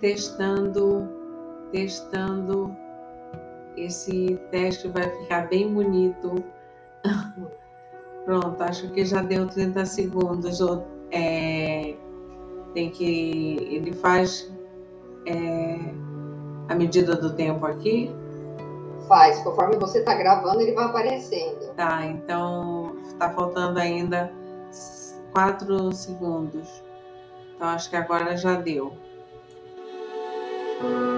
testando, testando. Esse teste vai ficar bem bonito. Pronto, acho que já deu 30 segundos. É, tem que. Ele faz é, a medida do tempo aqui? Faz, conforme você está gravando, ele vai aparecendo. Tá, então está faltando ainda 4 segundos. Então acho que agora já deu. Thank you.